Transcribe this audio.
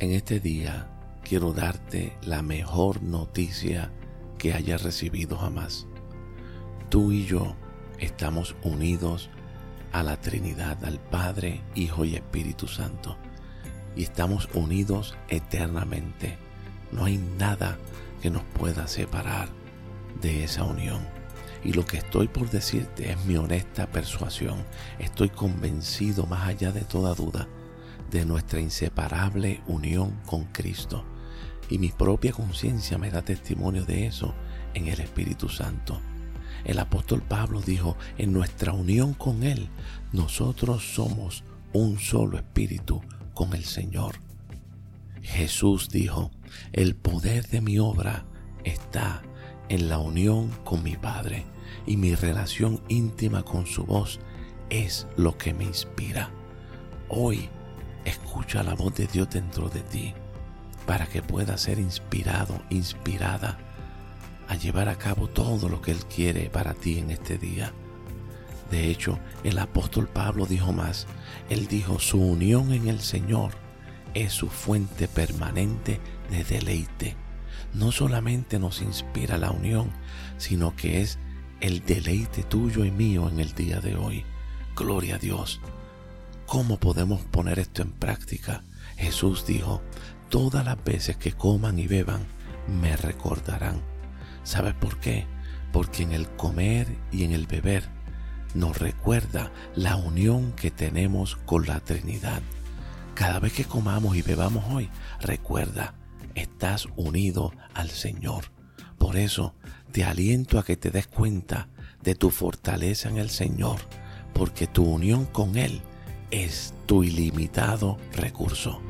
En este día quiero darte la mejor noticia que hayas recibido jamás. Tú y yo estamos unidos a la Trinidad, al Padre, Hijo y Espíritu Santo. Y estamos unidos eternamente. No hay nada que nos pueda separar de esa unión. Y lo que estoy por decirte es mi honesta persuasión. Estoy convencido más allá de toda duda de nuestra inseparable unión con Cristo. Y mi propia conciencia me da testimonio de eso en el Espíritu Santo. El apóstol Pablo dijo, en nuestra unión con Él, nosotros somos un solo espíritu con el Señor. Jesús dijo, el poder de mi obra está en la unión con mi Padre y mi relación íntima con su voz es lo que me inspira. Hoy Escucha la voz de Dios dentro de ti para que puedas ser inspirado, inspirada a llevar a cabo todo lo que Él quiere para ti en este día. De hecho, el apóstol Pablo dijo más, Él dijo, su unión en el Señor es su fuente permanente de deleite. No solamente nos inspira la unión, sino que es el deleite tuyo y mío en el día de hoy. Gloria a Dios. ¿Cómo podemos poner esto en práctica? Jesús dijo, todas las veces que coman y beban, me recordarán. ¿Sabes por qué? Porque en el comer y en el beber nos recuerda la unión que tenemos con la Trinidad. Cada vez que comamos y bebamos hoy, recuerda, estás unido al Señor. Por eso te aliento a que te des cuenta de tu fortaleza en el Señor, porque tu unión con Él es tu ilimitado recurso.